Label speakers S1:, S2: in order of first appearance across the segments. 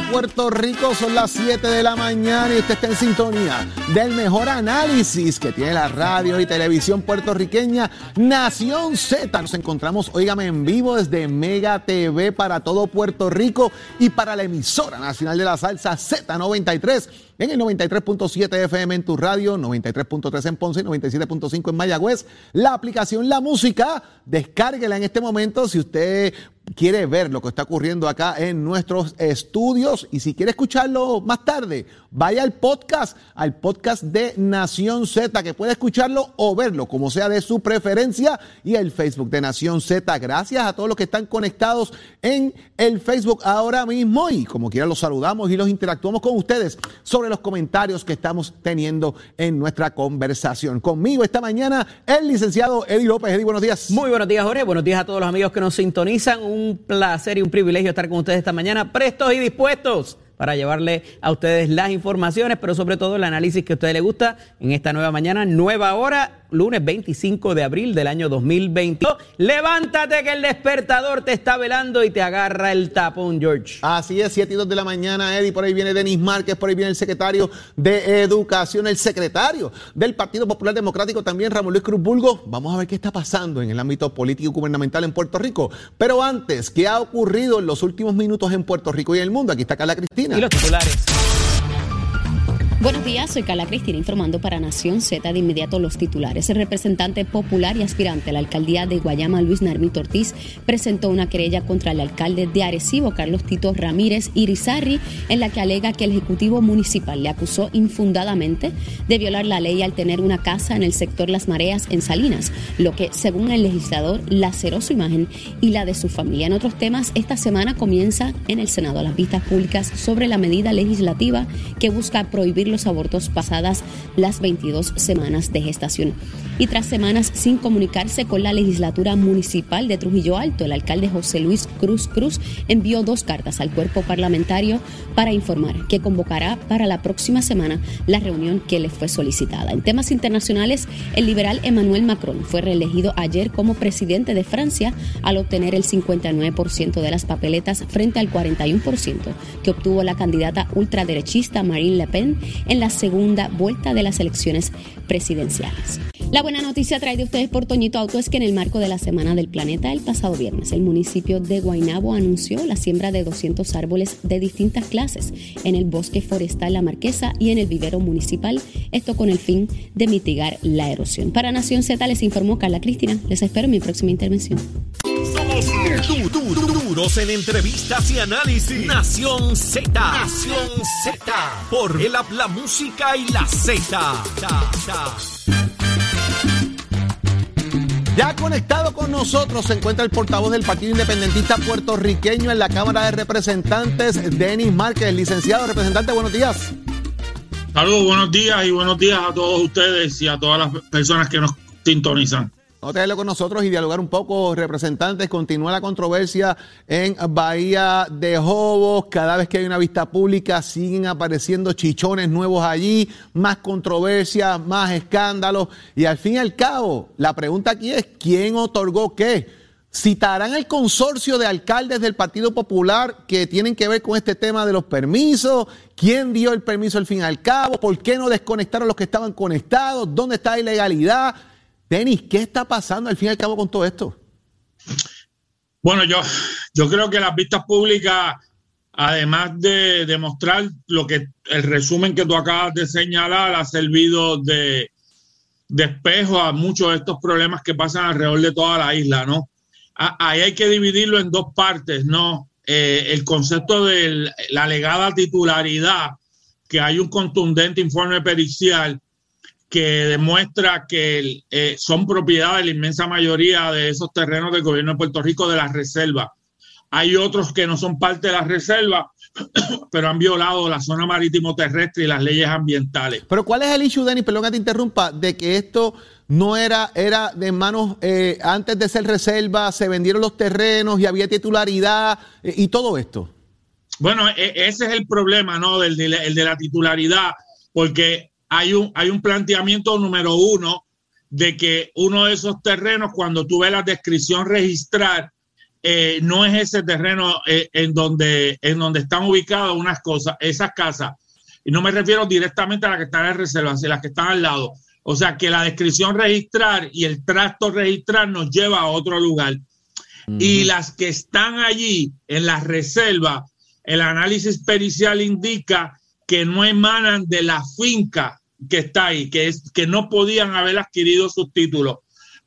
S1: Puerto Rico, son las 7 de la mañana y usted está en sintonía del mejor análisis que tiene la radio y televisión puertorriqueña Nación Z. Nos encontramos, óigame, en vivo desde Mega TV para todo Puerto Rico y para la emisora nacional de la salsa Z93 en el 93.7 FM en tu radio, 93.3 en Ponce y 97.5 en Mayagüez. La aplicación La Música, descárguela en este momento si usted quiere ver lo que está ocurriendo acá en nuestros estudios y si quiere escucharlo más tarde, vaya al podcast, al podcast de Nación Z, que puede escucharlo o verlo, como sea de su preferencia, y el Facebook de Nación Z. Gracias a todos los que están conectados en el Facebook ahora mismo y como quiera los saludamos y los interactuamos con ustedes sobre los comentarios que estamos teniendo en nuestra conversación. Conmigo esta mañana el licenciado Eddie López. Eddie, buenos días.
S2: Muy buenos días, Jorge. Buenos días a todos los amigos que nos sintonizan un placer y un privilegio estar con ustedes esta mañana, prestos y dispuestos para llevarle a ustedes las informaciones, pero sobre todo el análisis que a ustedes les gusta en esta nueva mañana, nueva hora lunes 25 de abril del año 2022. Levántate que el despertador te está velando y te agarra el tapón, George.
S1: Así es, 7 y 2 de la mañana, Eddie. Por ahí viene Denis Márquez, por ahí viene el secretario de Educación, el secretario del Partido Popular Democrático también, Ramón Luis Cruz Bulgo. Vamos a ver qué está pasando en el ámbito político y gubernamental en Puerto Rico. Pero antes, ¿qué ha ocurrido en los últimos minutos en Puerto Rico y en el mundo? Aquí está Carla Cristina.
S2: Y los titulares.
S3: Buenos días, soy Carla Cristina informando para Nación Z de inmediato los titulares. El representante popular y aspirante a la alcaldía de Guayama, Luis Narmito Ortiz, presentó una querella contra el alcalde de Arecibo, Carlos Tito Ramírez Irizarri, en la que alega que el Ejecutivo Municipal le acusó infundadamente de violar la ley al tener una casa en el sector Las Mareas en Salinas, lo que, según el legislador, laceró su imagen y la de su familia. En otros temas, esta semana comienza en el Senado las vistas públicas sobre la medida legislativa que busca prohibir los abortos pasadas las 22 semanas de gestación. Y tras semanas sin comunicarse con la legislatura municipal de Trujillo Alto, el alcalde José Luis Cruz Cruz envió dos cartas al cuerpo parlamentario para informar que convocará para la próxima semana la reunión que le fue solicitada. En temas internacionales, el liberal Emmanuel Macron fue reelegido ayer como presidente de Francia al obtener el 59% de las papeletas frente al 41% que obtuvo la candidata ultraderechista Marine Le Pen en la segunda vuelta de las elecciones presidenciales. La buena noticia trae de ustedes por Toñito Auto es que en el marco de la Semana del Planeta el pasado viernes el municipio de Guaynabo anunció la siembra de 200 árboles de distintas clases en el bosque forestal La Marquesa y en el vivero municipal, esto con el fin de mitigar la erosión. Para Nación Z les informó Carla Cristina. Les espero en mi próxima intervención.
S4: Duros en entrevistas y análisis. Nación Z. Nación Z. Por el la música y la Z.
S1: Ya conectado con nosotros se encuentra el portavoz del Partido Independentista puertorriqueño en la Cámara de Representantes, Denis Márquez. Licenciado representante, buenos días.
S5: Saludos, buenos días y buenos días a todos ustedes y a todas las personas que nos sintonizan.
S1: A tenerlo con nosotros y dialogar un poco, representantes. Continúa la controversia en Bahía de Jobos. Cada vez que hay una vista pública siguen apareciendo chichones nuevos allí, más controversia, más escándalos. Y al fin y al cabo, la pregunta aquí es, ¿quién otorgó qué? ¿Citarán el consorcio de alcaldes del Partido Popular que tienen que ver con este tema de los permisos? ¿Quién dio el permiso al fin y al cabo? ¿Por qué no desconectaron los que estaban conectados? ¿Dónde está la ilegalidad? Denis, ¿qué está pasando al fin y al cabo con todo esto?
S5: Bueno, yo, yo creo que las vistas públicas, además de demostrar lo que el resumen que tú acabas de señalar, ha servido de, espejo a muchos de estos problemas que pasan alrededor de toda la isla, ¿no? Ahí hay que dividirlo en dos partes, ¿no? Eh, el concepto de la alegada titularidad, que hay un contundente informe pericial que demuestra que eh, son propiedad de la inmensa mayoría de esos terrenos del gobierno de Puerto Rico de la reserva. Hay otros que no son parte de la reserva, pero han violado la zona marítimo terrestre y las leyes ambientales.
S1: Pero ¿cuál es el issue, Denis? Perdón que te interrumpa, de que esto no era, era de manos, eh, antes de ser reserva, se vendieron los terrenos y había titularidad eh, y todo esto.
S5: Bueno, e, ese es el problema, ¿no? Del, el de la titularidad, porque hay un, hay un planteamiento número uno de que uno de esos terrenos, cuando tú ves la descripción registrar, eh, no es ese terreno eh, en, donde, en donde están ubicadas unas cosas, esas casas. Y no me refiero directamente a las que están en reserva, sino las que están al lado. O sea que la descripción registrar y el trasto registrar nos lleva a otro lugar. Y las que están allí en la reserva, el análisis pericial indica que no emanan de la finca que está ahí, que, es, que no podían haber adquirido sus títulos.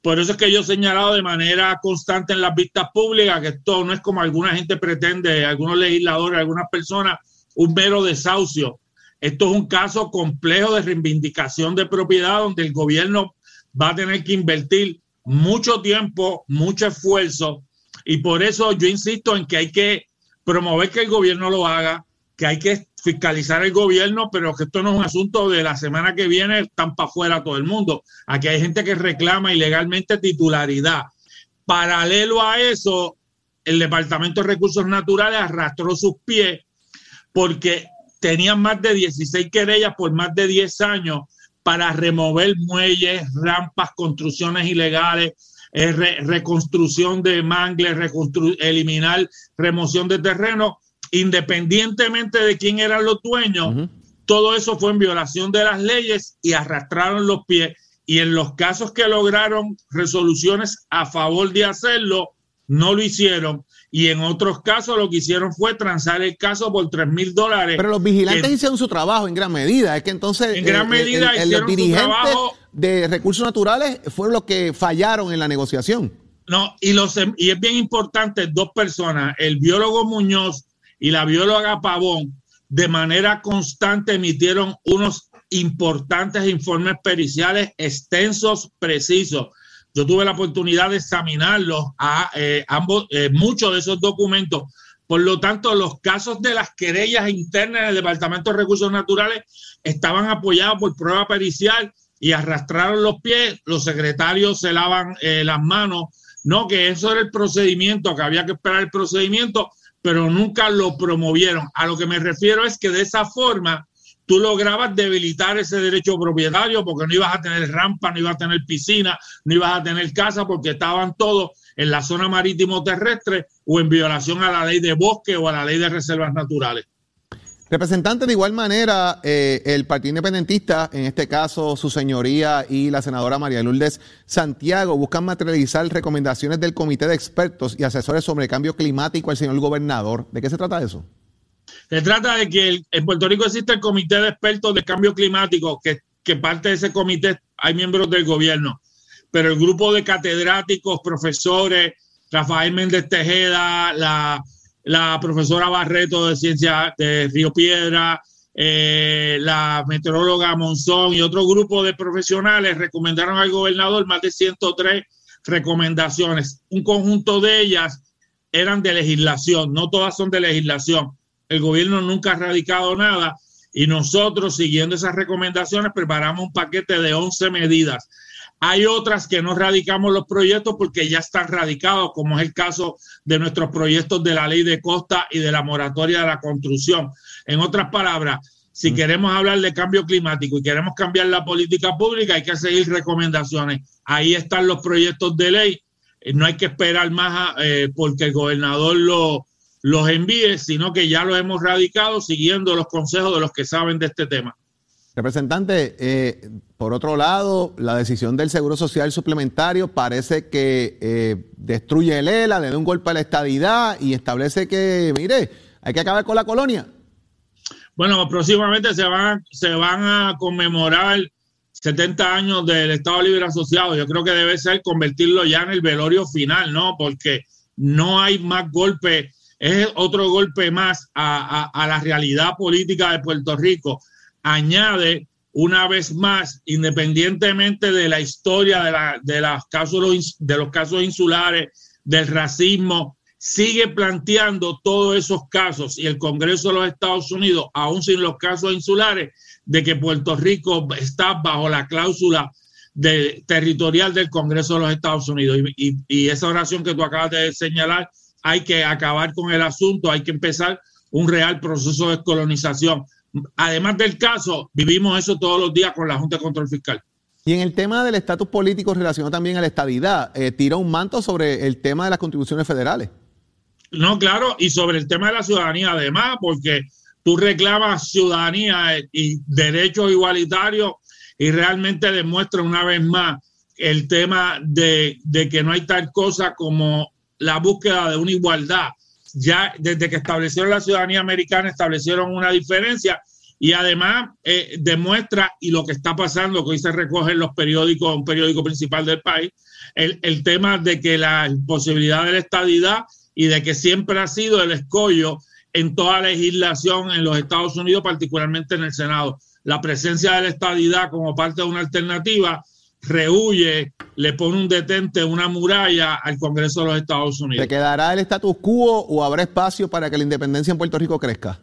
S5: Por eso es que yo he señalado de manera constante en las vistas públicas que esto no es como alguna gente pretende, algunos legisladores, algunas personas, un mero desahucio. Esto es un caso complejo de reivindicación de propiedad donde el gobierno va a tener que invertir mucho tiempo, mucho esfuerzo y por eso yo insisto en que hay que promover que el gobierno lo haga, que hay que fiscalizar el gobierno, pero que esto no es un asunto de la semana que viene, están para afuera todo el mundo. Aquí hay gente que reclama ilegalmente titularidad. Paralelo a eso, el Departamento de Recursos Naturales arrastró sus pies porque tenían más de 16 querellas por más de 10 años para remover muelles, rampas, construcciones ilegales, eh, reconstrucción de mangles, eliminar remoción de terreno, independientemente de quién eran los dueños, todo eso fue en violación de las leyes y arrastraron los pies. Y en los casos que lograron resoluciones a favor de hacerlo, no lo hicieron y en otros casos lo que hicieron fue transar el caso por 3 mil dólares.
S1: Pero los vigilantes hicieron su trabajo en gran medida. Es que entonces
S5: en gran medida hicieron su trabajo.
S1: de recursos naturales fueron los que fallaron en la negociación.
S5: No, y, los, y es bien importante, dos personas, el biólogo Muñoz y la bióloga Pavón, de manera constante emitieron unos importantes informes periciales extensos, precisos yo tuve la oportunidad de examinarlos a eh, ambos, eh, muchos de esos documentos. Por lo tanto, los casos de las querellas internas del Departamento de Recursos Naturales estaban apoyados por prueba pericial y arrastraron los pies. Los secretarios se lavan eh, las manos. No, que eso era el procedimiento, que había que esperar el procedimiento, pero nunca lo promovieron. A lo que me refiero es que de esa forma tú lograbas debilitar ese derecho propietario porque no ibas a tener rampa, no ibas a tener piscina, no ibas a tener casa porque estaban todos en la zona marítimo terrestre o en violación a la ley de bosque o a la ley de reservas naturales.
S1: Representante, de igual manera, eh, el Partido Independentista, en este caso su señoría y la senadora María Lourdes Santiago, buscan materializar recomendaciones del Comité de Expertos y Asesores sobre Cambio Climático al señor gobernador. ¿De qué se trata eso?
S5: Se trata de que en Puerto Rico existe el Comité de Expertos de Cambio Climático, que, que parte de ese comité hay miembros del gobierno, pero el grupo de catedráticos, profesores, Rafael Méndez Tejeda, la, la profesora Barreto de Ciencia de Río Piedra, eh, la meteoróloga Monzón y otro grupo de profesionales recomendaron al gobernador más de 103 recomendaciones. Un conjunto de ellas eran de legislación, no todas son de legislación el gobierno nunca ha radicado nada y nosotros, siguiendo esas recomendaciones, preparamos un paquete de 11 medidas. Hay otras que no radicamos los proyectos porque ya están radicados, como es el caso de nuestros proyectos de la ley de costa y de la moratoria de la construcción. En otras palabras, si queremos hablar de cambio climático y queremos cambiar la política pública, hay que seguir recomendaciones. Ahí están los proyectos de ley. No hay que esperar más eh, porque el gobernador lo, los envíe, sino que ya lo hemos radicado siguiendo los consejos de los que saben de este tema.
S1: Representante, eh, por otro lado, la decisión del Seguro Social Suplementario parece que eh, destruye el ELA, le da un golpe a la estadidad y establece que, mire, hay que acabar con la colonia.
S5: Bueno, próximamente se van, se van a conmemorar 70 años del Estado Libre Asociado. Yo creo que debe ser convertirlo ya en el velorio final, ¿no? Porque no hay más golpes es otro golpe más a, la realidad política de Puerto Rico. Añade una vez más, independientemente de la historia de, la, de, los casos, insulares, del racismo, sigue planteando todos esos casos y el Congreso de los Estados Unidos, aún sin los casos insulares, de que Puerto Rico está bajo la cláusula de, territorial del Congreso de los Estados Unidos. y esa oración que tú acabas de señalar hay que acabar con el asunto, hay que empezar un real proceso de descolonización. Además del caso, vivimos eso todos los días con la Junta de Control Fiscal.
S1: Y en el tema del estatus político relacionado también a la estadidad, eh, tira un manto sobre el tema de las contribuciones federales.
S5: No, claro, y sobre el tema de la ciudadanía, además, porque tú reclamas ciudadanía y derechos igualitarios y realmente demuestra una vez más el tema de, de que no hay tal cosa como la búsqueda de una igualdad. Ya desde que establecieron la ciudadanía americana, establecieron una diferencia y además eh, demuestra, y lo que está pasando, que hoy se recoge en los periódicos, un periódico principal del país, el, el tema de que la posibilidad de la estadidad y de que siempre ha sido el escollo en toda legislación en los Estados Unidos, particularmente en el Senado. La presencia de la estadidad como parte de una alternativa rehuye, le pone un detente, una muralla al Congreso de los Estados Unidos.
S1: ¿Se quedará el status quo o habrá espacio para que la independencia en Puerto Rico crezca?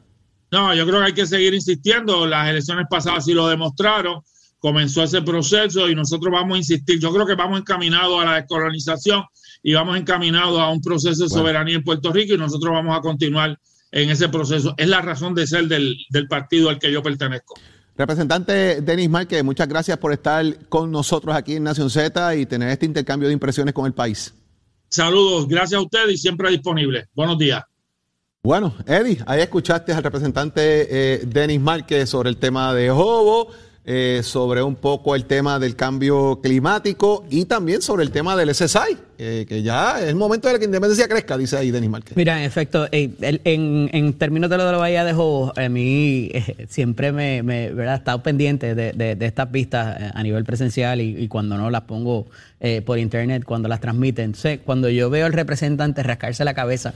S5: No, yo creo que hay que seguir insistiendo. Las elecciones pasadas sí lo demostraron. Comenzó ese proceso y nosotros vamos a insistir. Yo creo que vamos encaminados a la descolonización y vamos encaminados a un proceso de soberanía en Puerto Rico y nosotros vamos a continuar en ese proceso. Es la razón de ser del, del partido al que yo pertenezco.
S1: Representante Denis Márquez, muchas gracias por estar con nosotros aquí en Nación Z y tener este intercambio de impresiones con el país.
S5: Saludos, gracias a usted y siempre disponible. Buenos días.
S1: Bueno, Eddie, ahí escuchaste al representante eh, Denis Márquez sobre el tema de Jobo, eh, sobre un poco el tema del cambio climático y también sobre el tema del SSI, eh, que ya es el momento de que independencia crezca, dice ahí Denis Márquez.
S2: Mira, en efecto, eh, en, en, términos de lo de la Bahía de Jobo, a mí eh, siempre me, me ¿verdad? he estado pendiente de, de, de estas vistas eh, a nivel presencial y, cuando no las pongo eh, por internet cuando las transmiten. Entonces, cuando yo veo al representante rascarse la cabeza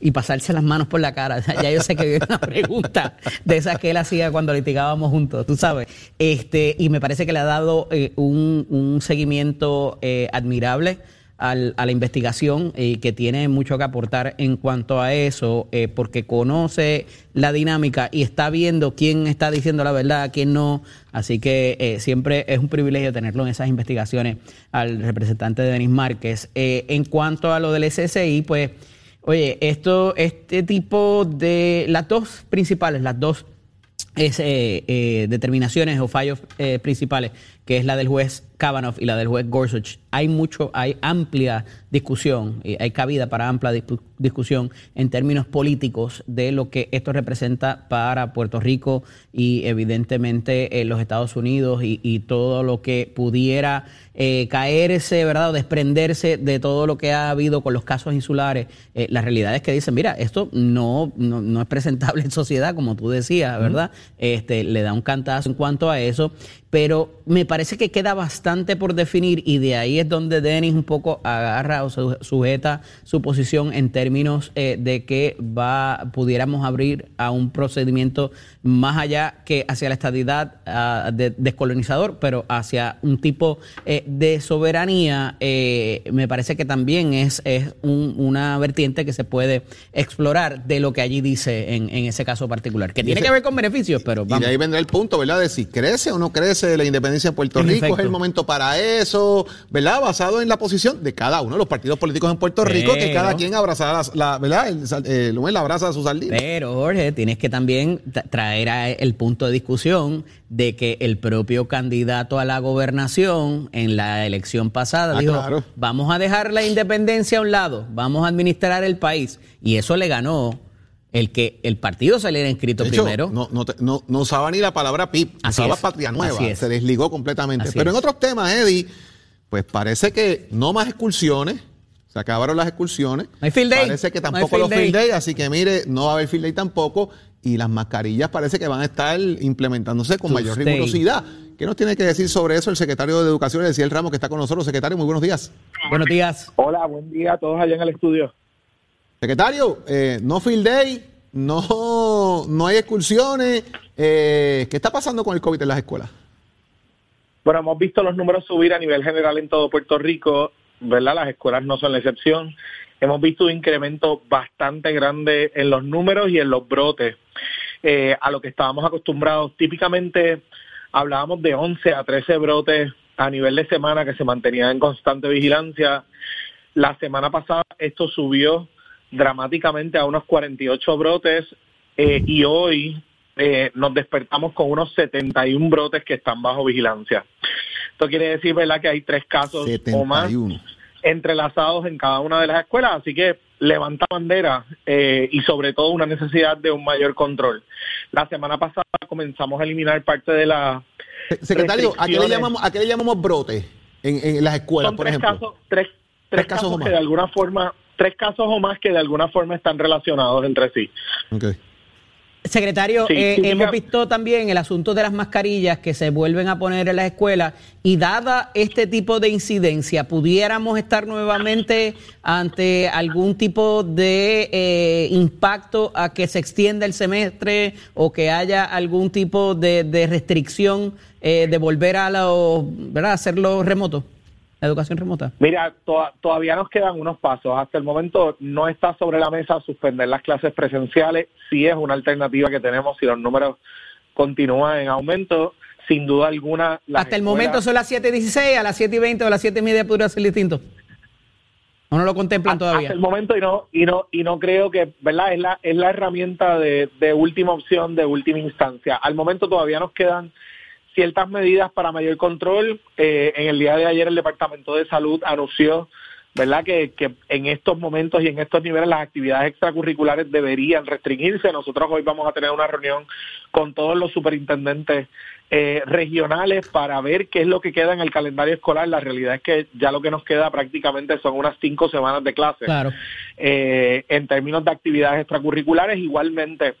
S2: y pasarse las manos por la cara, ya yo sé que viene una pregunta de esas que él hacía cuando litigábamos juntos, tú sabes. Este, y me parece que le ha dado un, un, seguimiento admirable a la investigación y que tiene mucho que aportar en cuanto a eso, eh, porque conoce la dinámica y está viendo quién está diciendo la verdad, quién no. Así que eh, siempre es un privilegio tenerlo en esas investigaciones al representante de Denis Márquez. Eh, en cuanto a lo del SSI, pues, oye, esto, este tipo de, las dos principales, las dos es, determinaciones o fallos principales, que es la del juez Kavanaugh y la del juez Gorsuch, hay mucho, hay amplia discusión, y hay cabida para amplia discusión en términos políticos de lo que esto representa para Puerto Rico y evidentemente eh, los Estados Unidos y, y, todo lo que pudiera eh, caerse, ¿verdad? O desprenderse de todo lo que ha habido con los casos insulares. Eh, la realidad es que dicen, mira, esto no, no, no, es presentable en sociedad, como tú decías, ¿verdad? Uh -huh. Este, le da un cantazo en cuanto a eso pero me parece que queda bastante por definir y de ahí es donde Denis un poco agarra o sujeta su posición en términos eh, de que va pudiéramos abrir a un procedimiento más allá que hacia la estadidad uh, de, descolonizador, pero hacia un tipo eh, de soberanía, eh, me parece que también es, es un, una vertiente que se puede explorar de lo que allí dice en, en ese caso particular, que tiene ese, que ver con beneficios, pero
S1: vamos. Y de ahí vendrá el punto, ¿verdad? De si crece o no crece la independencia de Puerto en Rico, efecto. es el momento para eso, ¿verdad? Basado en la posición de cada uno de los partidos políticos en Puerto Rico, que cada quien abraza la, la ¿verdad? El, el, el, abraza a sus sardina.
S2: Pero, Jorge, tienes que también traer era el punto de discusión de que el propio candidato a la gobernación en la elección pasada ah, dijo, claro. vamos a dejar la independencia a un lado, vamos a administrar el país. Y eso le ganó el que el partido saliera inscrito
S1: hecho,
S2: primero.
S1: No, no, no, no, usaba ni la palabra PIB, Así usaba es. Patria Nueva, se desligó completamente. Así Pero es. en otros temas, Eddie, pues parece que no más excursiones, se acabaron las excursiones.
S2: No hay field day.
S1: Parece que tampoco no los field day, así que mire, no va a haber field day tampoco y las mascarillas parece que van a estar implementándose con mayor rigurosidad. ¿Qué nos tiene que decir sobre eso el secretario de Educación, Elciel Ramos, que está con nosotros? Secretario, muy buenos días.
S2: Buenos días.
S6: Hola, buen día a todos allá en el estudio.
S1: Secretario, eh, no field day, no, no hay excursiones. Eh, ¿Qué está pasando con el COVID en las escuelas?
S6: Bueno, hemos visto los números subir a nivel general en todo Puerto Rico, ¿verdad? Las escuelas no son la excepción. Hemos visto un incremento bastante grande en los números y en los brotes eh, a lo que estábamos acostumbrados. Típicamente hablábamos de 11 a 13 brotes a nivel de semana que se mantenían en constante vigilancia. La semana pasada esto subió dramáticamente a unos 48 brotes eh, y hoy eh, nos despertamos con unos 71 brotes que están bajo vigilancia. Esto quiere decir, ¿verdad?, que hay tres casos 71. o más entrelazados en cada una de las escuelas, así que levanta bandera eh, y sobre todo una necesidad de un mayor control. La semana pasada comenzamos a eliminar parte de la...
S1: Secretario, ¿a qué le llamamos, a qué le llamamos brote en, las escuelas, por ejemplo?
S6: Casos, tres, tres, casos, que de alguna forma, tres casos o más que de alguna forma están relacionados entre sí.
S2: Okay. Secretario, eh, hemos visto también el asunto de las mascarillas que se vuelven a poner en las escuelas y dada este tipo de incidencia, ¿pudiéramos estar nuevamente ante algún tipo de eh, impacto a que se extienda el semestre o que haya algún tipo de, restricción eh, de volver a, lo, ¿verdad? hacerlo remoto? La educación remota?
S6: Mira, todavía nos quedan unos pasos. Hasta el momento no está sobre la mesa suspender las clases presenciales. Sí es una alternativa que tenemos si los números continúan en aumento. Sin duda alguna.
S2: Hasta el momento son las 7.16, a las 7.20 o a las 7.30 podría ser distinto. ¿O no lo contemplan todavía?
S6: Hasta el momento y no, y no, y no creo que, ¿verdad? Es la, es la herramienta de, de última opción, de última instancia. Al momento todavía nos quedan ciertas medidas para mayor control. Eh, en el día de ayer el Departamento de Salud anunció ¿verdad? Que, que, en estos momentos y en estos niveles las actividades extracurriculares deberían restringirse. Nosotros hoy vamos a tener una reunión con todos los superintendentes eh, regionales para ver qué es lo que queda en el calendario escolar. La realidad es que ya lo que nos queda prácticamente son unas cinco semanas de clase.
S2: Claro.
S6: Eh, en términos de actividades extracurriculares, igualmente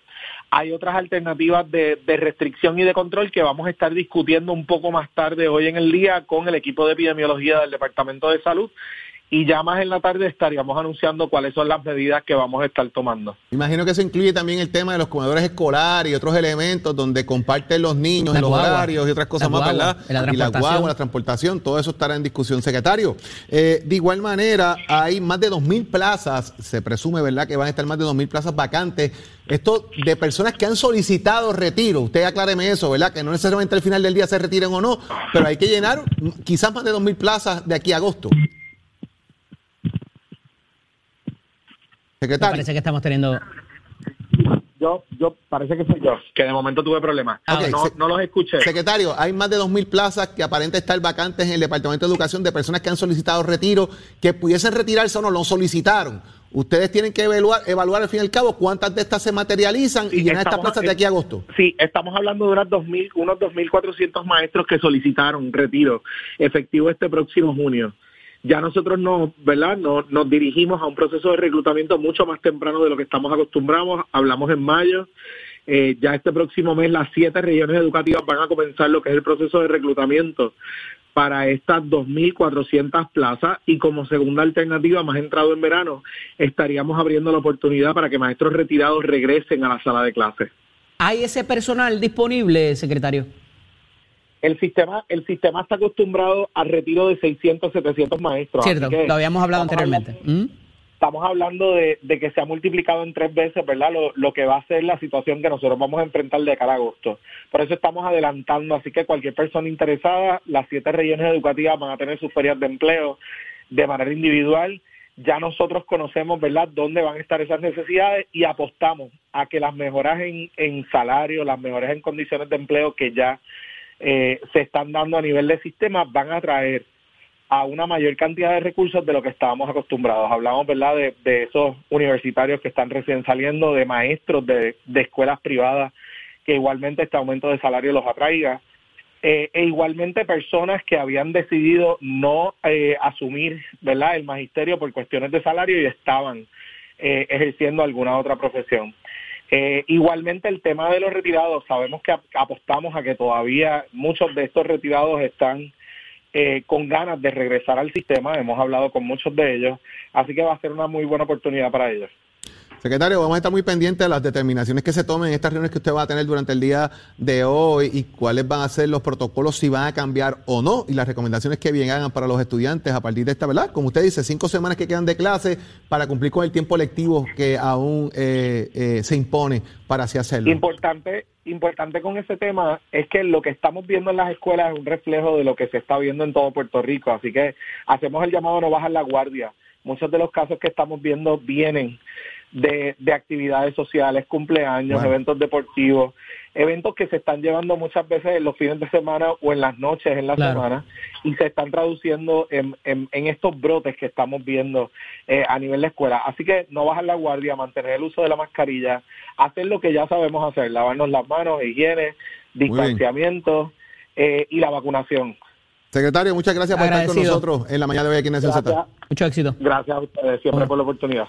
S6: hay otras alternativas de, restricción y de control que vamos a estar discutiendo un poco más tarde hoy en el día con el equipo de epidemiología del Departamento de Salud y ya más en la tarde estaríamos anunciando cuáles son las medidas que vamos a estar tomando.
S1: Imagino que eso incluye también el tema de los comedores escolares y otros elementos donde comparten los niños en los horarios y otras cosas más, ¿verdad?
S2: La y la
S1: guagua, la transportación, todo eso estará en discusión, secretario. Eh, de igual manera, hay más de 2.000 plazas, se presume, ¿verdad?, que van a estar más de 2.000 plazas vacantes. Esto de personas que han solicitado retiro, usted acláreme eso, ¿verdad? Que no necesariamente al final del día se retiren o no, pero hay que llenar quizás más de 2.000 plazas de aquí a agosto.
S2: Secretario. Parece que estamos teniendo.
S6: Yo, yo, parece que soy yo, que de momento tuve problemas. Ah, no, los escuché.
S1: Secretario, hay más de 2.000 plazas que aparentemente estar vacantes en el Departamento de Educación de personas que han solicitado retiro, que pudiesen retirarse o no, lo solicitaron. Ustedes tienen que evaluar, evaluar al fin y al cabo cuántas de estas se materializan y llenar estas plazas de aquí a agosto.
S6: Sí, estamos hablando de unas 2000, unos 2.400 maestros que solicitaron retiro efectivo este próximo junio ya nosotros no, ¿verdad? nos dirigimos a un proceso de reclutamiento mucho más temprano de lo que estamos acostumbrados. Hablamos en mayo. Eh, ya este próximo mes las siete regiones educativas van a comenzar lo que es el proceso de reclutamiento para estas 2.400 plazas y como segunda alternativa, más entrado en verano, estaríamos abriendo la oportunidad para que maestros retirados regresen a la sala de clases.
S2: ¿Hay ese personal disponible, secretario?
S6: El sistema el sistema está acostumbrado al retiro de 600, 700 maestros.
S2: Cierto, lo habíamos hablado anteriormente. ¿Mm?
S6: Estamos hablando de, que se ha multiplicado en tres veces, ¿verdad? Lo, lo, que va a ser la situación que nosotros vamos a enfrentar de cara a agosto. Por eso estamos adelantando, así que cualquier persona interesada, las siete regiones educativas van a tener sus ferias de empleo de manera individual. Ya nosotros conocemos, ¿verdad?, dónde van a estar esas necesidades y apostamos a que las mejoras en, en salario, las mejoras en condiciones de empleo que ya eh, se están dando a nivel de sistema van a traer a una mayor cantidad de recursos de lo que estábamos acostumbrados. Hablamos, ¿verdad?, de, esos universitarios que están recién saliendo, de maestros de, escuelas privadas, que igualmente este aumento de salario los atraiga, eh, e igualmente personas que habían decidido no eh, asumir, ¿verdad?, el magisterio por cuestiones de salario y estaban ejerciendo alguna otra profesión. Eh, igualmente el tema de los retirados, sabemos que apostamos a que todavía muchos de estos retirados están eh, con ganas de regresar al sistema, hemos hablado con muchos de ellos, así que va a ser una muy buena oportunidad para ellos.
S1: Secretario, vamos a estar muy pendientes de las determinaciones que se tomen en estas reuniones que usted va a tener durante el día de hoy y cuáles van a ser los protocolos, si van a cambiar o no, y las recomendaciones que bien hagan para los estudiantes a partir de esta, ¿verdad? Como usted dice, cinco semanas que quedan de clase para cumplir con el tiempo lectivo que aún eh, eh, se impone para así hacerlo.
S6: Importante, importante con ese tema es que lo que estamos viendo en las escuelas es un reflejo de lo que se está viendo en todo Puerto Rico, así que hacemos el llamado a no bajar la guardia. Muchos de los casos que estamos viendo vienen de, de actividades sociales, cumpleaños, eventos deportivos, eventos que se están llevando muchas veces en los fines de semana o en las noches en la semana y se están traduciendo en, en, estos brotes que estamos viendo eh, a nivel de escuela. Así que no bajar la guardia, mantener el uso de la mascarilla, hacer lo que ya sabemos hacer, lavarnos las manos, higiene, distanciamiento eh, y la vacunación.
S1: Secretario, muchas gracias por estar con nosotros en la mañana de hoy aquí en Z.
S2: Mucho éxito.
S6: Gracias a ustedes siempre por la oportunidad.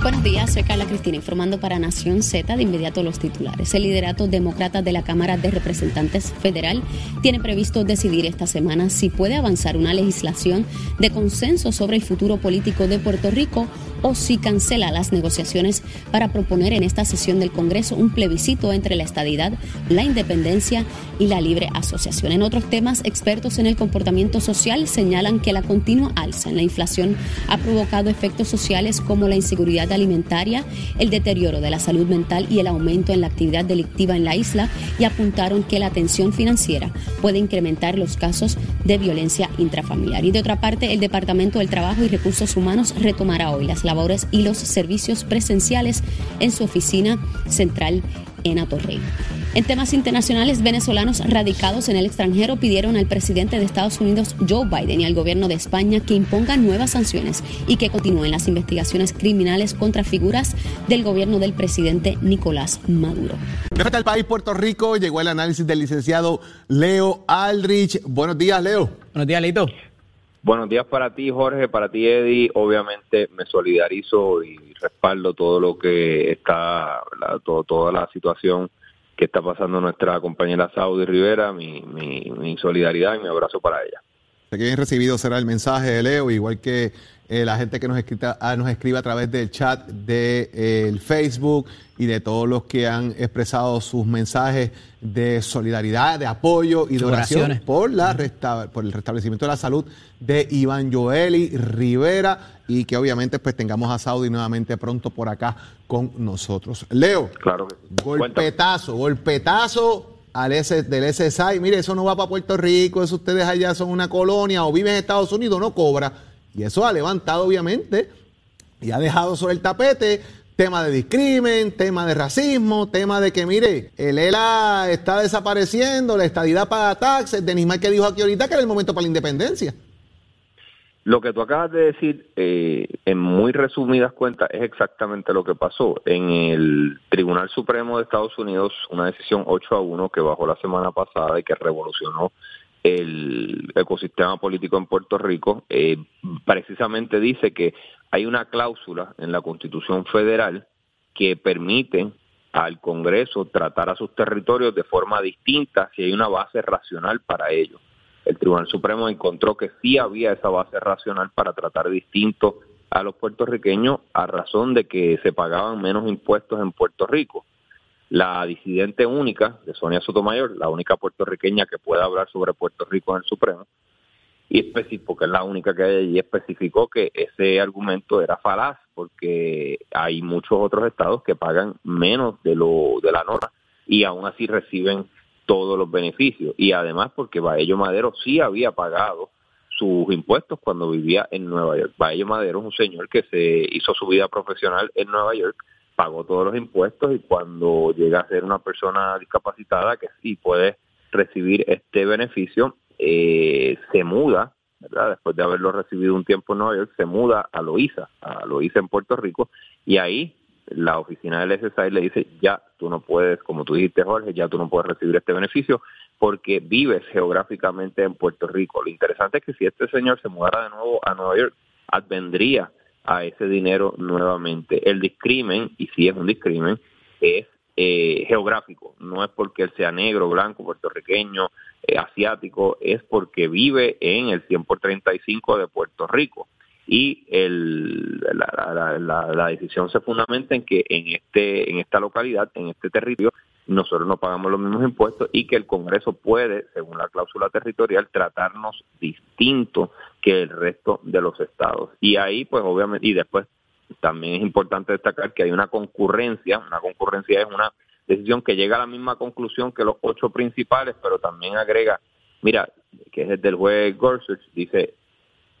S3: Buenos días, soy Carla Cristina informando para Nación Z. De inmediato los titulares. El liderato demócrata de la Cámara de Representantes Federal tiene previsto decidir esta semana si puede avanzar una legislación de consenso sobre el futuro político de Puerto Rico o si cancela las negociaciones para proponer en esta sesión del Congreso un plebiscito entre la estadidad, la independencia y la libre asociación. En otros temas, expertos en el comportamiento social señalan que la continua alza en la inflación ha provocado efectos sociales como la inseguridad alimentaria, el deterioro de la salud mental y el aumento en la actividad delictiva en la isla y apuntaron que la tensión financiera puede incrementar los casos de violencia intrafamiliar. Y de otra parte, el Departamento del Trabajo y Recursos Humanos retomará hoy las labores y los servicios presenciales en su oficina central en Atorrey. En temas internacionales, venezolanos radicados en el extranjero pidieron al presidente de Estados Unidos, Joe Biden, y al gobierno de España que impongan nuevas sanciones y que continúen las investigaciones criminales contra figuras del gobierno del presidente Nicolás Maduro.
S1: Del país, Puerto Rico, llegó el análisis del licenciado Leo Aldrich. Buenos días, Leo.
S2: Buenos días, Lito.
S7: Buenos días para ti, Jorge, para ti, Eddie. Obviamente me solidarizo y respaldo todo lo que está, toda la situación que está pasando nuestra compañera Saudi Rivera. Mi, mi, solidaridad y mi abrazo para ella.
S1: Que bien recibido será el mensaje de Leo, igual que eh, la gente que nos, escrita, ah, nos escribe a través del chat de eh, Facebook y de todos los que han expresado sus mensajes de solidaridad, de apoyo y de oración por, la por el restablecimiento de la salud de Iván Joeli Rivera y que obviamente pues tengamos a Saudi nuevamente pronto por acá con nosotros. Leo,
S7: claro
S1: golpetazo, golpetazo al S, del SSI. Mire, eso no va para Puerto Rico, eso ustedes allá son una colonia o viven en Estados Unidos, no cobra. Y eso ha levantado obviamente y ha dejado sobre el tapete tema de discrimen, tema de racismo, tema de que, mire, el ELA está desapareciendo, la estadidad para taxes, Denis que dijo aquí ahorita que era el momento para la independencia.
S7: Lo que tú acabas de decir, eh, en muy resumidas cuentas, es exactamente lo que pasó. En el Tribunal Supremo de Estados Unidos, una decisión 8 a 1 que bajó la semana pasada y que revolucionó el ecosistema político en Puerto Rico, eh, precisamente dice que hay una cláusula en la Constitución Federal que permite al Congreso tratar a sus territorios de forma distinta si hay una base racional para ello. El Tribunal Supremo encontró que sí había esa base racional para tratar distinto a los puertorriqueños a razón de que se pagaban menos impuestos en Puerto Rico. La disidente única de Sonia Sotomayor, la única puertorriqueña que pueda hablar sobre Puerto Rico en el Supremo, y especificó, que es la única que hay allí, especificó que ese argumento era falaz porque hay muchos otros estados que pagan menos de lo de la norma y aún así reciben todos los beneficios y además porque Baello Madero sí había pagado sus impuestos cuando vivía en Nueva York. Baello Madero es un señor que se hizo su vida profesional en Nueva York, pagó todos los impuestos y cuando llega a ser una persona discapacitada que sí puede recibir este beneficio, eh, se muda, ¿verdad? después de haberlo recibido un tiempo en Nueva York, se muda a Loíza, a Loíza en Puerto Rico, y ahí la oficina del SSI le dice, ya tú no puedes, como tú dijiste Jorge, ya tú no puedes recibir este beneficio porque vives geográficamente en Puerto Rico. Lo interesante es que si este señor se mudara de nuevo a Nueva York, advendría a ese dinero nuevamente. El discrimen, y si es un discrimen, es eh, geográfico, no es porque él sea negro, blanco, puertorriqueño, eh, asiático, es porque vive en el 100 por 35 de Puerto Rico. Y el, la, la, la, decisión se fundamenta en que en, este, en esta localidad, en este territorio, nosotros no pagamos los mismos impuestos y que el Congreso puede, según la cláusula territorial, tratarnos distinto que el resto de los estados. Y ahí, pues obviamente, y después también es importante destacar que hay una concurrencia, una concurrencia es una decisión que llega a la misma conclusión que los ocho principales, pero también agrega, mira, que es el del juez Gorsuch, dice,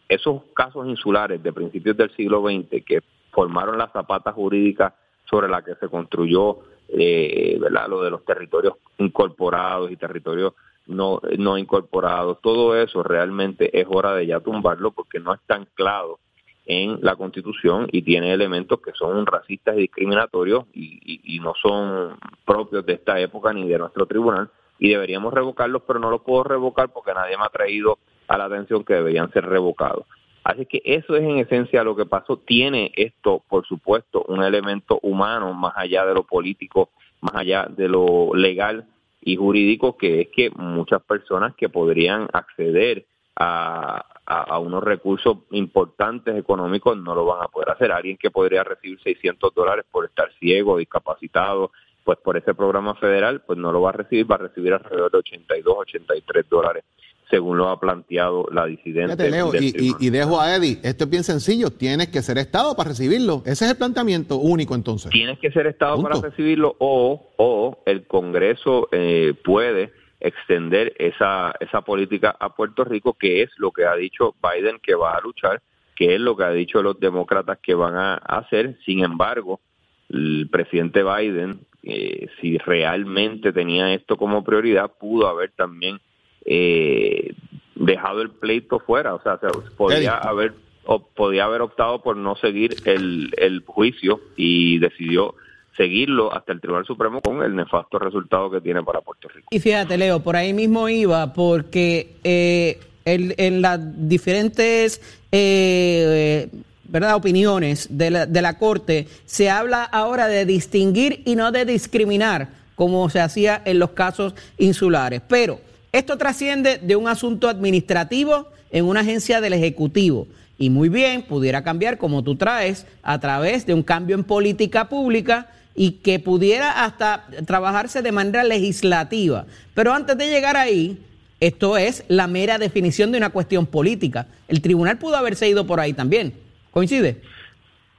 S7: esos casos insulares de principios del siglo XX que formaron la zapata jurídica sobre la que se construyó eh, lo de los territorios incorporados y territorios no, no incorporados, todo eso realmente es hora de ya tumbarlo porque no está anclado en la Constitución y tiene elementos que son racistas y discriminatorios y, y, no son propios de esta época ni de nuestro tribunal y deberíamos revocarlos, pero no los puedo revocar porque nadie me ha traído a la atención que deberían ser revocados. Así que eso es en esencia lo que pasó. Tiene esto, por supuesto, un elemento humano más allá de lo político, más allá de lo legal y jurídico, que es que muchas personas que podrían acceder a, a, unos recursos importantes económicos no lo van a poder hacer. Alguien que podría recibir 600 dólares por estar ciego, discapacitado, pues por ese programa federal, pues no lo va a recibir, va a recibir alrededor de 82, 83 dólares según lo ha planteado la disidencia.
S1: y, dejo a Eddie, esto es bien sencillo, tienes que ser Estado para recibirlo. Ese es el planteamiento único entonces.
S7: Tienes que ser Estado para recibirlo o, o el Congreso eh, puede extender esa, esa política a Puerto Rico, que es lo que ha dicho Biden que va a luchar, que es lo que ha dicho los demócratas que van a hacer. Sin embargo, el presidente Biden, eh, si realmente tenía esto como prioridad, pudo haber también eh, dejado el pleito fuera, o sea, podía haber o podía haber optado por no seguir el, el juicio y decidió seguirlo hasta el Tribunal Supremo con el nefasto resultado que tiene para Puerto Rico.
S2: Y fíjate, Leo, por ahí mismo iba, porque eh, en, las diferentes eh, ¿verdad? opiniones de la, de la Corte se habla ahora de distinguir y no de discriminar, como se hacía en los casos insulares. Pero esto trasciende de un asunto administrativo en una agencia del Ejecutivo. Y muy bien, pudiera cambiar como tú traes a través de un cambio en política pública y que pudiera hasta trabajarse de manera legislativa. Pero antes de llegar ahí, esto es la mera definición de una cuestión política. El tribunal pudo haberse ido por ahí también. ¿Coincide?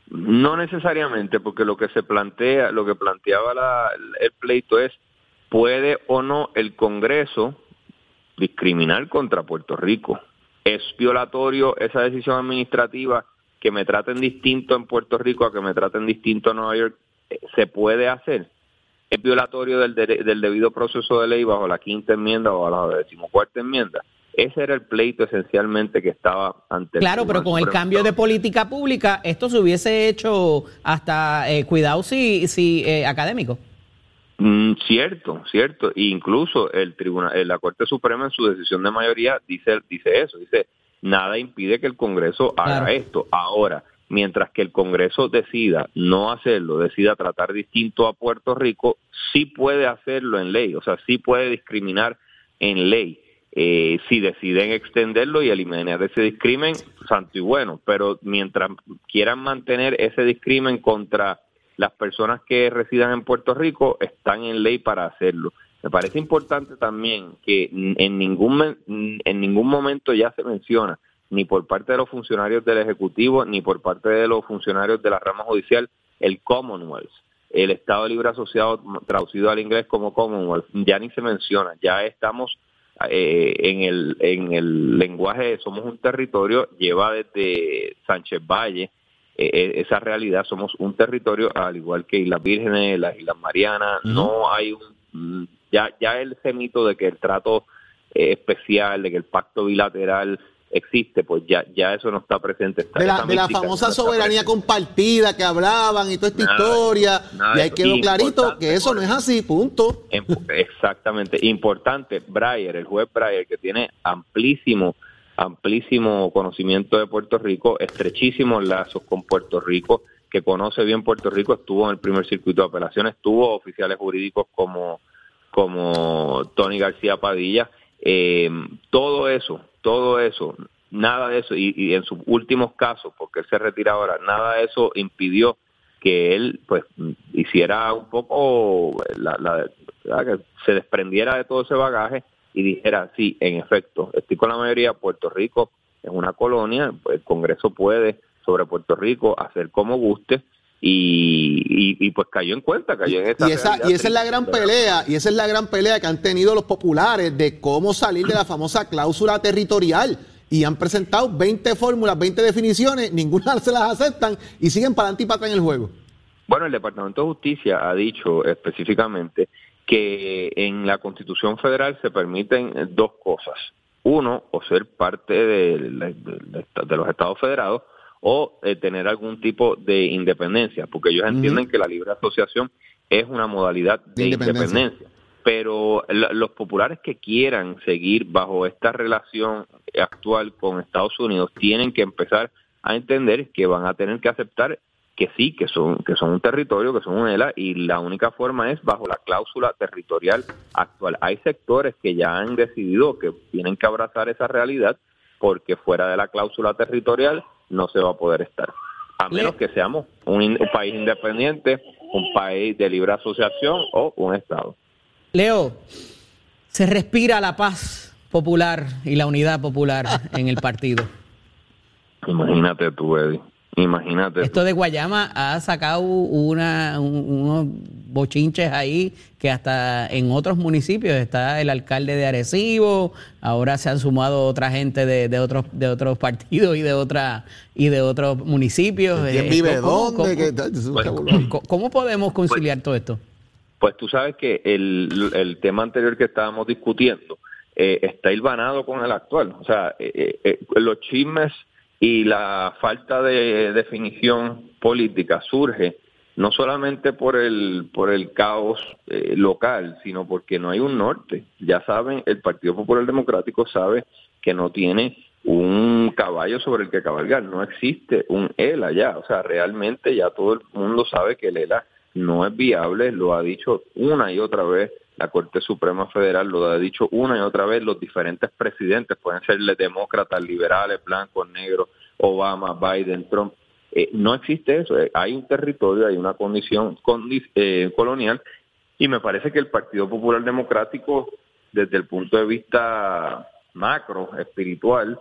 S7: No necesariamente, porque lo que se plantea, lo que planteaba el pleito es, ¿puede o no el Congreso discriminar contra Puerto Rico? ¿Es violatorio esa decisión administrativa que me traten distinto en Puerto Rico a que me traten distinto en Nueva York? se puede hacer es violatorio del, del debido proceso de ley bajo la quinta enmienda o bajo la decimocuarta enmienda. Ese era el pleito esencialmente que estaba ante
S2: Claro, pero con el cambio de política pública, esto se hubiese hecho hasta, eh, cuidado si, si eh, académico.
S7: Mm, cierto, cierto. E incluso el tribunal, eh, la Corte Suprema en su decisión de mayoría dice, dice eso, dice, nada impide que el Congreso haga esto. Ahora, mientras que el Congreso decida no hacerlo, decida tratar distinto a Puerto Rico, sí puede hacerlo en ley, o sea, sí puede discriminar en ley. Eh, si deciden extenderlo y eliminar ese discrimen, santo y bueno, pero mientras quieran mantener ese discrimen contra las personas que residan en Puerto Rico, están en ley para hacerlo. Me parece importante también que en ningún, en ningún momento ya se menciona ni por parte de los funcionarios del Ejecutivo, ni por parte de los funcionarios de la rama judicial, el Commonwealth, el Estado Libre Asociado, traducido al inglés como Commonwealth, ya ni se menciona, ya estamos eh, en, el, en el lenguaje somos un territorio, lleva desde Sánchez Valle eh, eh, esa realidad, somos un territorio, al igual que Islas Vírgenes, las Islas Marianas, no hay un, ya, ya el mito de que el trato especial, de que el pacto bilateral existe, pues ya, ya eso no está presente.
S1: de la, famosa soberanía compartida que hablaban y toda esta historia, y ahí quedó clarito que eso no es así, punto.
S7: Exactamente, importante, Breyer, el juez Breyer, que tiene amplísimo, amplísimo conocimiento de Puerto Rico, estrechísimos lazos con Puerto Rico, que conoce bien Puerto Rico, estuvo en el primer circuito de apelaciones, tuvo oficiales jurídicos como, como Tony García Padilla, eh, todo eso, todo eso, nada de eso, y, en sus últimos casos, porque él se retira ahora, nada de eso impidió que él pues hiciera un poco la, que se desprendiera de todo ese bagaje y dijera, sí, en efecto, estoy con la mayoría, Puerto Rico es una colonia, pues el Congreso puede sobre Puerto Rico hacer como guste y, y, pues cayó en cuenta, cayó en esa
S1: y esa, y esa es la gran pelea, y esa es la gran pelea que han tenido los populares de cómo salir de la famosa cláusula territorial. Y han presentado 20 fórmulas, 20 definiciones, ninguna se las aceptan y siguen para adelante y para atrás en el juego.
S7: Bueno, el Departamento de Justicia ha dicho específicamente que en la Constitución Federal se permiten dos cosas. Uno, o ser parte de, de los Estados Federados, o eh, tener algún tipo de independencia, porque ellos entienden que la libre asociación es una modalidad de, independencia. Pero los populares que quieran seguir bajo esta relación actual con Estados Unidos tienen que empezar a entender que van a tener que aceptar que sí, que son, que son un territorio, que son un ELA, y la única forma es bajo la cláusula territorial actual. Hay sectores que ya han decidido que tienen que abrazar esa realidad porque fuera de la cláusula territorial no se va a poder estar. A menos que seamos un, país independiente, un país de libre asociación o un Estado.
S2: Leo, se respira la paz popular y la unidad popular en el partido.
S7: Imagínate tú, Eddie. Imagínate.
S2: Esto de Guayama ha sacado una, unos bochinches ahí que hasta en otros municipios está el alcalde de Arecibo, ahora se han sumado otra gente de, de otros de otros partidos y de otra y de otros municipios.
S1: ¿Quién eh, vive dónde?
S2: ¿Cómo, podemos conciliar todo esto?
S7: Pues tú sabes que el, el tema anterior que estábamos discutiendo eh, está hilvanado con el actual. O sea, eh, los chismes y la falta de definición política surge no solamente por el por el caos eh, local, sino porque no hay un norte. Ya saben, el Partido Popular Democrático sabe que no tiene un caballo sobre el que cabalgar, no existe un ELA ya, o sea, realmente ya todo el mundo sabe que el ELA no es viable, lo ha dicho una y otra vez la Corte Suprema Federal lo ha dicho una y otra vez, los diferentes presidentes pueden ser demócratas, liberales, blancos, negros, Obama, Biden, Trump. Eh, no existe eso, eh, hay un territorio, hay una condición eh, colonial y me parece que el Partido Popular Democrático, desde el punto de vista macro, espiritual,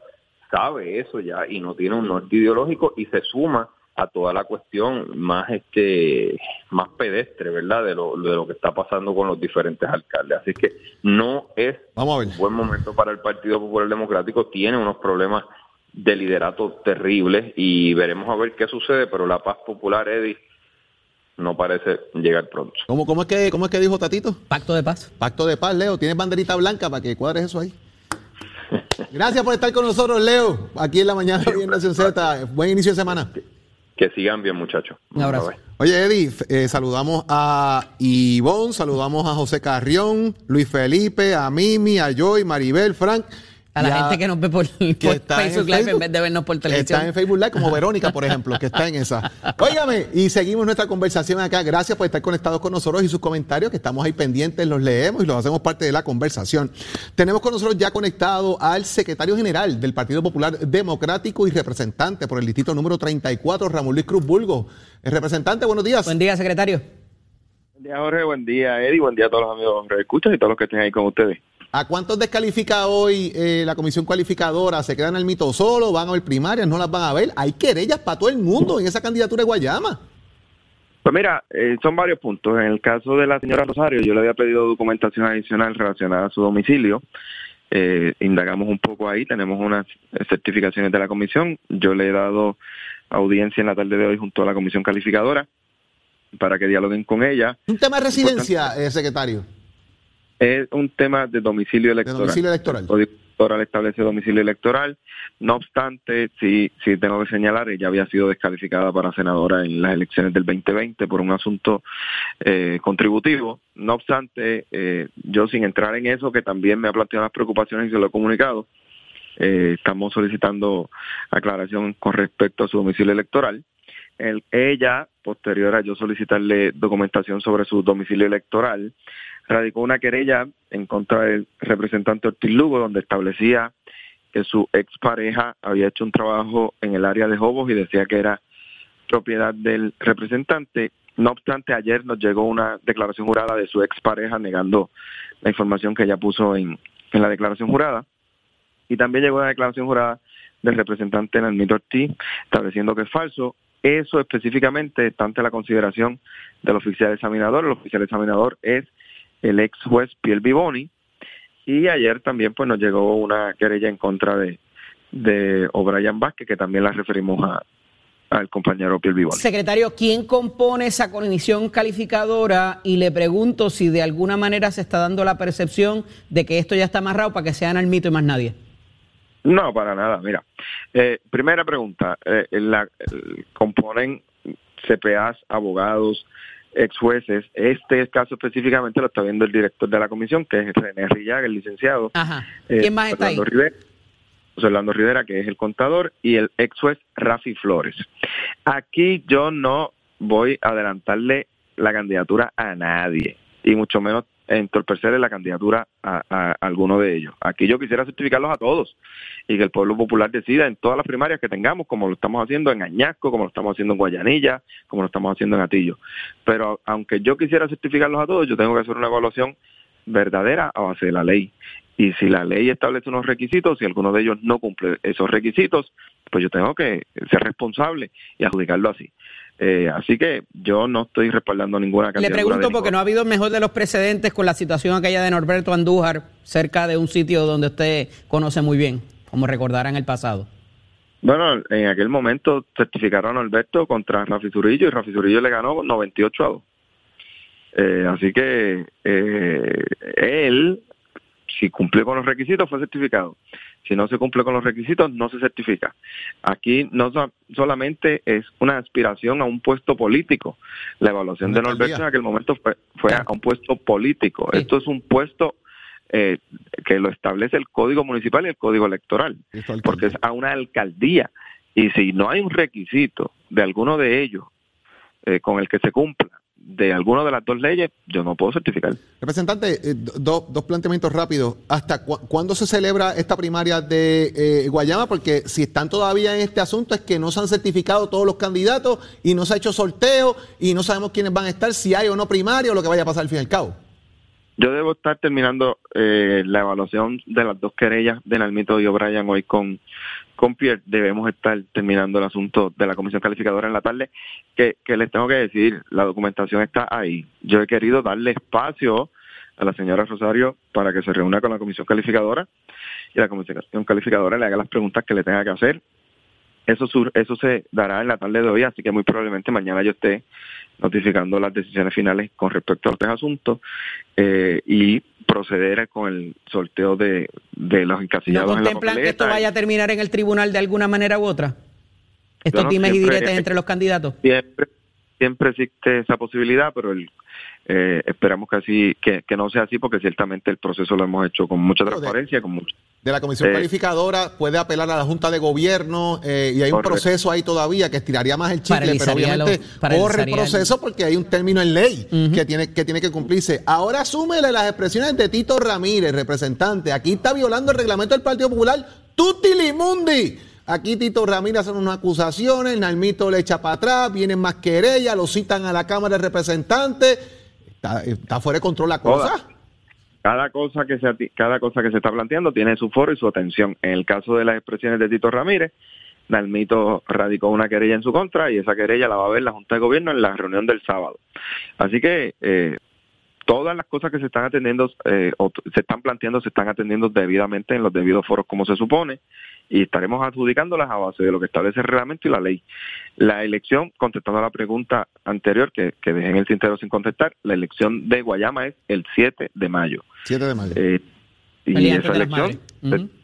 S7: sabe eso ya y no tiene un norte ideológico y se suma a toda la cuestión más este más pedestre, ¿verdad? De lo, de lo que está pasando con los diferentes alcaldes. Así que no es un buen momento para el Partido Popular Democrático, tiene unos problemas de liderato terribles y veremos a ver qué sucede, pero la paz popular, Eddie, no parece llegar pronto.
S1: ¿Cómo, cómo, es, que, ¿Cómo es que dijo Tatito?
S2: Pacto de paz.
S1: Pacto de paz, Leo. ¿Tienes banderita blanca para que cuadres eso ahí? Gracias por estar con nosotros, Leo, aquí en la mañana de Nación Z. Buen inicio de semana.
S7: Que sigan bien, muchachos.
S2: Un abrazo.
S1: Oye, Eddie, eh, saludamos a Ivonne, saludamos a José Carrión, Luis Felipe, a Mimi, a Joy, Maribel, Frank.
S2: A la gente que nos ve por, Facebook, Live en vez de vernos por televisión.
S1: Está en Facebook Live, como Verónica, por ejemplo, que está en esa. Óigame, y seguimos nuestra conversación acá. Gracias por estar conectados con nosotros y sus comentarios, que estamos ahí pendientes, los leemos y los hacemos parte de la conversación. Tenemos con nosotros ya conectado al secretario general del Partido Popular Democrático y representante por el distrito número 34, Ramón Luis Cruz Bulgo. El representante, buenos días.
S2: Buen día, secretario.
S8: Buen día, Jorge. Buen día, Eddie. Buen día a todos los amigos de Escuchas y todos los que estén ahí con ustedes.
S1: ¿A cuántos descalifica hoy eh, la comisión cualificadora? ¿Se quedan al mito solo? ¿Van a ver primarias? ¿No las van a ver? Hay querellas para todo el mundo en esa candidatura de Guayama.
S8: Pues mira, eh, son varios puntos. En el caso de la señora Rosario, yo le había pedido documentación adicional relacionada a su domicilio. Eh, indagamos un poco ahí, tenemos unas certificaciones de la comisión. Yo le he dado audiencia en la tarde de hoy junto a la comisión calificadora para que dialoguen con ella.
S1: Un tema de residencia, secretario.
S8: Es un tema de domicilio electoral.
S1: domicilio electoral.
S8: El electoral establece domicilio electoral. No obstante, sí, sí tengo que señalar, ella había sido descalificada para senadora en las elecciones del 2020 por un asunto eh, contributivo. No obstante, eh, yo sin entrar en eso, que también me ha planteado las preocupaciones y se lo he comunicado, eh, estamos solicitando aclaración con respecto a su domicilio electoral. El, ella, posterior a yo solicitarle documentación sobre su domicilio electoral, radicó una querella en contra del representante Ortiz Lugo, donde establecía que su expareja había hecho un trabajo en el área de Jobos y decía que era propiedad del representante. no obstante, ayer nos llegó una declaración jurada de su expareja negando la información que ella puso en, la declaración jurada. Y también llegó una declaración jurada del representante Nalmito Ortiz estableciendo que es falso. Eso específicamente está ante la consideración del oficial examinador. El oficial examinador es el ex juez Piel Vivoni. Y ayer también pues nos llegó una querella en contra de, de O'Brien Vázquez, que también la referimos a, al compañero Piel Vivoni.
S2: Secretario, ¿quién compone esa comisión calificadora? Y le pregunto si de alguna manera se está dando la percepción de que esto ya está amarrado para que sean al mito y más nadie.
S8: No, para nada. Mira, eh, primera pregunta, eh, la, componen CPAs, abogados, ex jueces. Este caso específicamente lo está viendo el director de la comisión, que es René Rillaga, el licenciado.
S2: Ajá. ¿Quién
S8: eh,
S2: más está
S8: Orlando
S2: ahí?
S8: Rivera, José Orlando Rivera, que es el contador, y el ex juez Rafi Flores. Aquí yo no voy a adelantarle la candidatura a nadie, y mucho menos entorpecerle la candidatura a, alguno de ellos. Aquí yo quisiera certificarlos a todos y que el pueblo popular decida en todas las primarias que tengamos, como lo estamos haciendo en Añasco, como lo estamos haciendo en Guayanilla, como lo estamos haciendo en Atillo. Pero aunque yo quisiera certificarlos a todos, yo tengo que hacer una evaluación verdadera a base de la ley. Y si la ley establece unos requisitos, si alguno de ellos no cumple esos requisitos, pues yo tengo que ser responsable y adjudicarlo así. Eh, así que yo no estoy respaldando ninguna
S2: Le
S8: candidatura.
S2: pregunto
S8: de
S2: porque no ha habido mejor de los precedentes con la situación aquella de Norberto Andújar cerca de un sitio donde usted conoce muy bien, como recordará en el pasado.
S8: Bueno, en aquel momento certificaron a Alberto contra Rafi Zurillo y Rafi Zurillo le ganó 98 a 2. Eh, así que eh, él, si cumplió con los requisitos, fue certificado. Si no se cumple con los requisitos, no se certifica. Aquí no so- solamente es una aspiración a un puesto político. La evaluación de Norberto en aquel momento fue, fue a un puesto político.
S2: Sí.
S8: Esto es un puesto eh, que lo establece el Código Municipal y el Código Electoral porque es a una alcaldía. Y si no hay un requisito de alguno de ellos eh, con el que se cumpla de alguna de las dos leyes, yo no puedo certificar.
S1: Representante, eh, do- dos planteamientos rápidos. ¿Hasta cu- cuándo se celebra esta primaria de eh, Guayama? Porque si están todavía en este asunto es que no se han certificado todos los candidatos y no se ha hecho sorteo y no sabemos quiénes van a estar, si hay o no primaria o lo que vaya a pasar al fin y al cabo.
S8: Yo debo estar terminando eh, la evaluación de las dos querellas de Nalmito y O'Brien hoy con, con Pierre. Debemos estar terminando el asunto de la comisión calificadora en la tarde. Que, les tengo que decir, la documentación está ahí. Yo he querido darle espacio a la señora Rosario para que se reúna con la comisión calificadora y la comisión calificadora le haga las preguntas que le tenga que hacer. Eso, sur- eso se dará en la tarde de hoy, así que muy probablemente mañana yo esté notificando las decisiones finales con respecto a los tres asuntos eh, y proceder con el sorteo de, de los
S2: ¿No
S8: encasillados en la
S2: contemplan que esto vaya a terminar en el tribunal de alguna manera u otra? Estos
S8: no,
S2: dimes y diretes entre los candidatos.
S8: Siempre, siempre existe esa posibilidad, pero el, eh, esperamos que así que, que no sea así porque ciertamente el proceso lo hemos hecho con mucha
S1: Pero de-
S8: transparencia, con mucho
S1: De la comisión
S8: Eh,
S1: calificadora puede apelar a la Junta de Gobierno eh, y hay un proceso ahí todavía que estiraría más el chicle, pero obviamente
S2: lo-
S1: corre el
S2: el-
S1: proceso porque hay un término en ley que, tiene, que tiene que cumplirse. Ahora súmele las expresiones de Tito Ramírez, representante. Aquí está violando el reglamento del Partido Popular. Tutti Limundi. Aquí Tito Ramírez hace unas acusaciones, Nalmito le echa para atrás, vienen más querellas, lo citan a la Cámara de Representantes. Está, está fuera de control la cosa.
S8: Cada cosa que se cada cosa que se está planteando tiene su foro y su atención. En el caso de las expresiones de Tito Ramírez, Dalmito radicó una querella en su contra y esa querella la va a ver la Junta de Gobierno en la reunión del sábado. Así que eh, todas las cosas que se están atendiendo eh, o se están planteando se están atendiendo debidamente en los debidos foros como se supone y estaremos adjudicándolas a base de lo que establece el reglamento y la ley. La elección, contestando a la pregunta anterior que, que dejé en el tintero sin contestar, la elección de Guayama es el 7 de mayo.
S1: 7 de mayo.
S8: Eh, y esa elección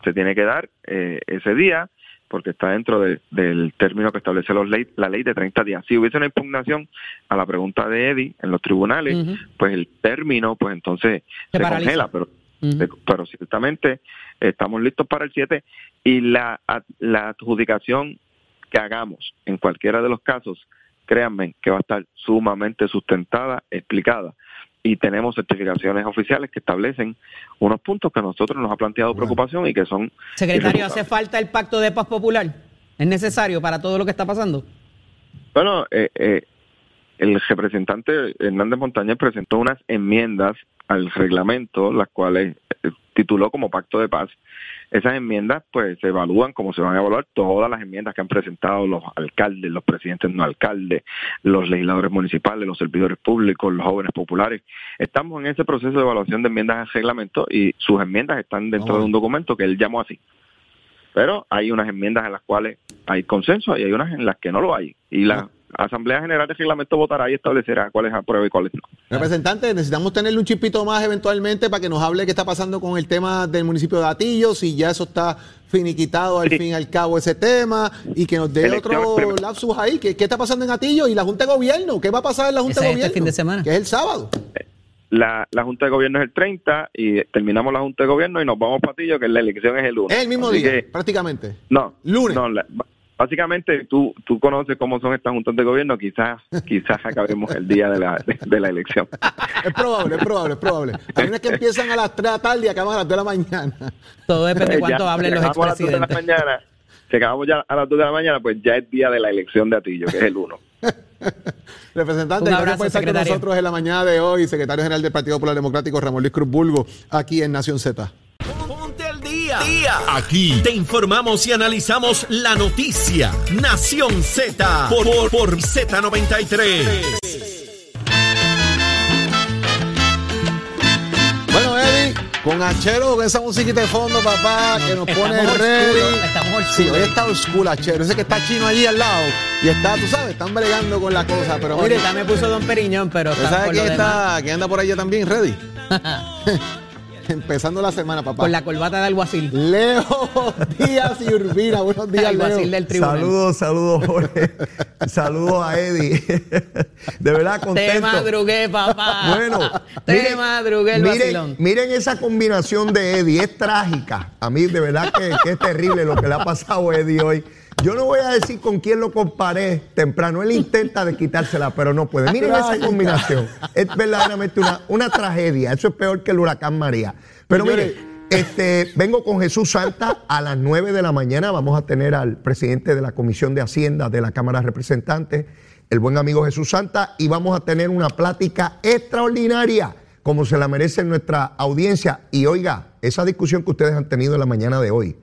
S8: se, tiene que dar eh, ese día porque está dentro de- del término que establece los ley, la ley de 30 días. Si hubiese una impugnación a la pregunta de Eddie en los tribunales, pues el término, pues entonces
S2: Se
S8: se, congela, pero Eh, pero ciertamente estamos listos para el 7 y la, la adjudicación que hagamos en cualquiera de los casos, créanme que va a estar sumamente sustentada, explicada y tenemos certificaciones oficiales que establecen unos puntos que a nosotros nos ha planteado preocupación y que son
S2: Secretario, ¿hace falta el pacto de paz popular? ¿Es necesario para todo lo que está pasando?
S8: Bueno, eh, eh, el representante Hernández Montañez presentó unas enmiendas al reglamento, las cuales eh, tituló como Pacto de Paz. Esas enmiendas, pues, se evalúan como se van a evaluar todas las enmiendas que han presentado los alcaldes, los presidentes no alcaldes, los legisladores municipales, los servidores públicos, los jóvenes populares. Estamos en ese proceso de evaluación de enmiendas al reglamento y sus enmiendas están dentro de un documento que él llamó así. Pero hay unas enmiendas en las cuales hay consenso y hay unas en las que no lo hay. Y la Asamblea General de Reglamento votará y establecerá cuáles aprueba y cuáles no.
S1: Representante, necesitamos tenerle un chipito más eventualmente para que nos hable qué está pasando con el tema del municipio de Atillo, si ya eso está finiquitado al fin y al cabo ese tema y que nos dé otro lapsus ahí. ¿Qué, ¿Qué, está pasando en Atillo y la Junta de Gobierno? ¿Qué va a pasar en la Junta de Gobierno?
S2: Este fin de semana.
S1: Que es el sábado.
S8: La, la, Junta de Gobierno es el 30 y terminamos la Junta de Gobierno y nos vamos para Atillo, que la elección es el 1.
S1: Es el mismo día, prácticamente.
S8: No.
S1: Lunes.
S8: No, la, básicamente tú tú conoces cómo son estas juntas de gobierno, quizás quizás acabemos el día de la, de, la elección.
S1: es probable, es probable, es probable. Hay unas que empiezan a las 3 de la tarde y acaban a las 2 de la mañana.
S2: Todo depende de cuánto hablen los expresidentes.
S8: A las 2 de la mañana, si acabamos ya a las 2 de la mañana, pues ya es día de la elección de Atillo, que es el 1.
S1: Representante, gracias por estar con nosotros en la mañana de hoy, secretario general del Partido Popular Democrático, Ramón Luis Cruz Bulgo, aquí en Nación Z.
S4: Día. Aquí te informamos y analizamos la noticia. Nación Z por, por, por Z93.
S1: Bueno, Eddie, con Achero, con esa musiquita de fondo, papá, que nos pone ready.
S2: oscuros, estamos
S1: Sí, hoy está oscuro, Achero. Ese que está chino allí al lado. Y está, tú sabes, están bregando con la cosa. Pero mire,
S2: Ahorita me puso Don Periñón, pero
S1: ¿usted
S2: está
S1: sabe
S2: por lo
S1: quién está, quién anda por allá también, ready? Empezando la semana, papá.
S2: Con la corbata de alguacil.
S1: Leo Díaz y Urbina. Buenos días,
S2: Alguacil
S1: Leo.
S2: del tribunal.
S9: Saludos, saludos, Jorge. saludos a Eddie. De verdad,
S2: Te
S9: contento.
S2: madrugué, papá.
S9: Bueno,
S2: te
S9: miren-
S2: madrugué el
S9: miren,
S2: vacilón.
S9: miren esa combinación de Eddie, es trágica. A mí de verdad que, que es terrible lo que le ha pasado a Eddie hoy. Yo no voy a decir con quién lo comparé temprano. Él intenta de quitársela, pero no puede. Miren esa combinación. Es verdaderamente una, una tragedia. Eso es peor que el huracán María. Pero mire, este, vengo con Jesús Santa a las 9 de la mañana. Vamos a tener al presidente de la Comisión de Hacienda de la Cámara de Representantes, el buen amigo Jesús Santa, y vamos a tener una plática extraordinaria, como se la merece nuestra audiencia. Y oiga, esa discusión que ustedes han tenido en la mañana de hoy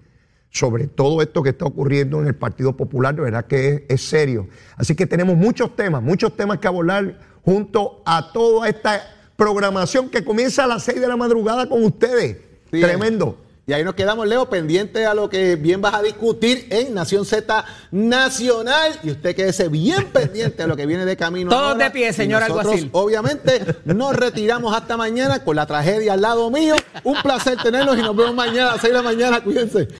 S9: sobre todo esto que está ocurriendo en el Partido Popular, de verdad que es, es serio. Así que tenemos muchos temas, muchos temas que abordar junto a toda esta programación que comienza a las 6 de la madrugada con ustedes.
S1: Sí,
S9: Tremendo.
S1: Y ahí nos quedamos, Leo, pendiente a lo que bien vas a discutir en Nación Z Nacional. Y usted quédese bien pendiente a lo que viene de camino.
S2: Todos
S1: ahora.
S2: de pie, señor alguacil.
S1: Obviamente, nos retiramos hasta mañana con la tragedia al lado mío. Un placer tenerlos y nos vemos mañana a las 6 de la mañana. Cuídense.